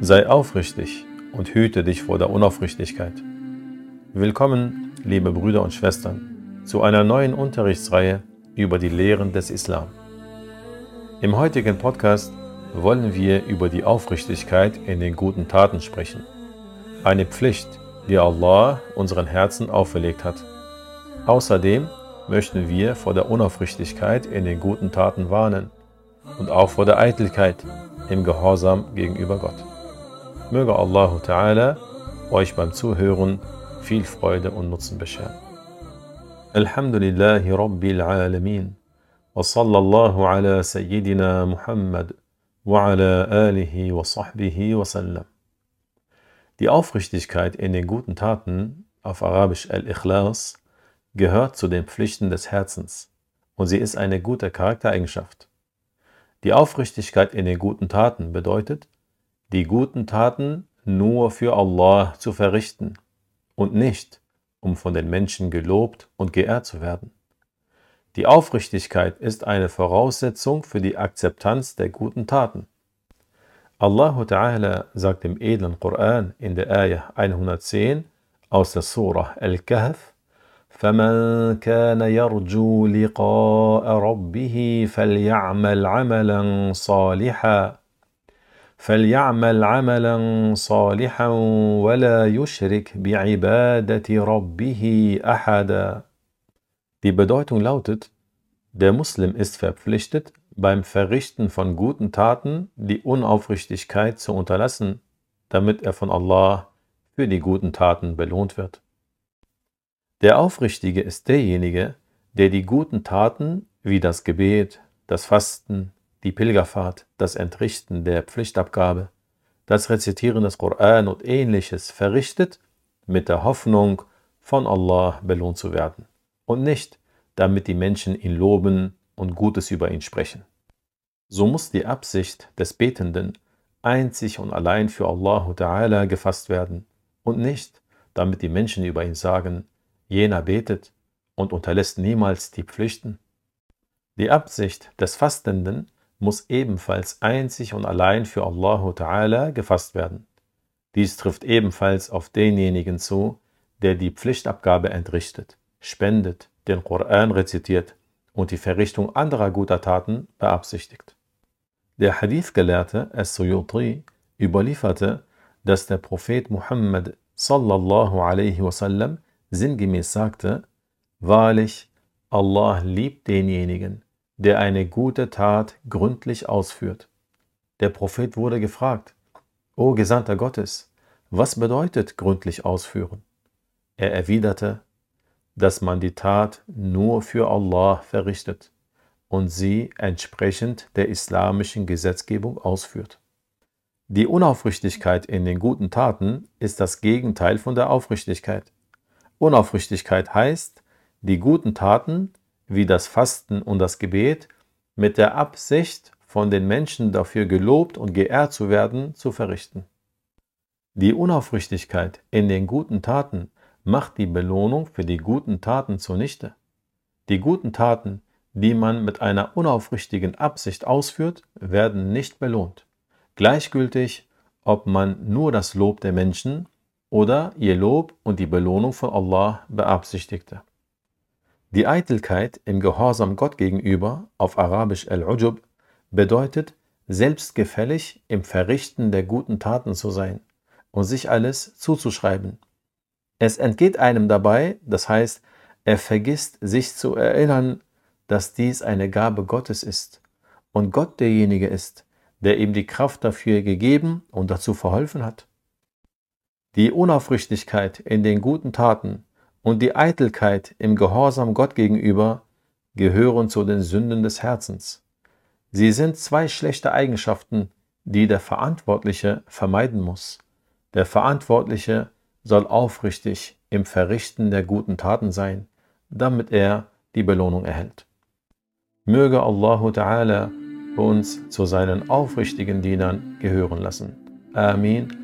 Sei aufrichtig und hüte dich vor der Unaufrichtigkeit. Willkommen, liebe Brüder und Schwestern, zu einer neuen Unterrichtsreihe über die Lehren des Islam. Im heutigen Podcast wollen wir über die Aufrichtigkeit in den guten Taten sprechen. Eine Pflicht, die Allah unseren Herzen auferlegt hat. Außerdem möchten wir vor der Unaufrichtigkeit in den guten Taten warnen und auch vor der Eitelkeit im Gehorsam gegenüber Gott. Möge Allah Ta'ala euch beim Zuhören viel Freude und Nutzen bescheren. Alhamdulillahi Rabbil Alamin Sayyidina Muhammad wa ala alihi wa sahbihi wa sallam. Die Aufrichtigkeit in den guten Taten, auf Arabisch Al-Ikhlas, gehört zu den Pflichten des Herzens und sie ist eine gute Charaktereigenschaft. Die Aufrichtigkeit in den guten Taten bedeutet, die guten Taten nur für Allah zu verrichten und nicht, um von den Menschen gelobt und geehrt zu werden. Die Aufrichtigkeit ist eine Voraussetzung für die Akzeptanz der guten Taten. Allah Ta'ala sagt im edlen Koran in der Ayah 110 aus der Surah Al-Kahf, فمن كان يرجو لقاء ربه فليعمل عملا صالحا فليعمل عملا صالحا ولا يشرك بعبادة ربه أحدا Die Bedeutung lautet, der Muslim ist verpflichtet, beim Verrichten von guten Taten die Unaufrichtigkeit zu unterlassen, damit er von Allah für die guten Taten belohnt wird. Der Aufrichtige ist derjenige, der die guten Taten wie das Gebet, das Fasten, die Pilgerfahrt, das Entrichten der Pflichtabgabe, das Rezitieren des Koran und ähnliches verrichtet, mit der Hoffnung, von Allah belohnt zu werden und nicht, damit die Menschen ihn loben und Gutes über ihn sprechen. So muss die Absicht des Betenden einzig und allein für Allah gefasst werden und nicht, damit die Menschen über ihn sagen, jener betet und unterlässt niemals die Pflichten. Die Absicht des Fastenden muss ebenfalls einzig und allein für Allah Ta'ala gefasst werden. Dies trifft ebenfalls auf denjenigen zu, der die Pflichtabgabe entrichtet, spendet, den Koran rezitiert und die Verrichtung anderer guter Taten beabsichtigt. Der Hadith-Gelehrte As-Suyuti überlieferte, dass der Prophet Muhammad sallallahu alaihi wasallam sinngemäß sagte, Wahrlich, Allah liebt denjenigen, der eine gute Tat gründlich ausführt. Der Prophet wurde gefragt, O Gesandter Gottes, was bedeutet gründlich ausführen? Er erwiderte, dass man die Tat nur für Allah verrichtet und sie entsprechend der islamischen Gesetzgebung ausführt. Die Unaufrichtigkeit in den guten Taten ist das Gegenteil von der Aufrichtigkeit. Unaufrichtigkeit heißt, die guten Taten wie das Fasten und das Gebet mit der Absicht, von den Menschen dafür gelobt und geehrt zu werden, zu verrichten. Die Unaufrichtigkeit in den guten Taten macht die Belohnung für die guten Taten zunichte. Die guten Taten, die man mit einer unaufrichtigen Absicht ausführt, werden nicht belohnt. Gleichgültig, ob man nur das Lob der Menschen oder ihr Lob und die Belohnung von Allah beabsichtigte. Die Eitelkeit im Gehorsam Gott gegenüber, auf Arabisch al-Ujub, bedeutet, selbstgefällig im Verrichten der guten Taten zu sein und sich alles zuzuschreiben. Es entgeht einem dabei, das heißt, er vergisst sich zu erinnern, dass dies eine Gabe Gottes ist und Gott derjenige ist, der ihm die Kraft dafür gegeben und dazu verholfen hat. Die Unaufrichtigkeit in den guten Taten und die Eitelkeit im Gehorsam Gott gegenüber gehören zu den Sünden des Herzens. Sie sind zwei schlechte Eigenschaften, die der Verantwortliche vermeiden muss. Der Verantwortliche soll aufrichtig im Verrichten der guten Taten sein, damit er die Belohnung erhält. Möge Allahu Ta'ala uns zu seinen aufrichtigen Dienern gehören lassen. Amin.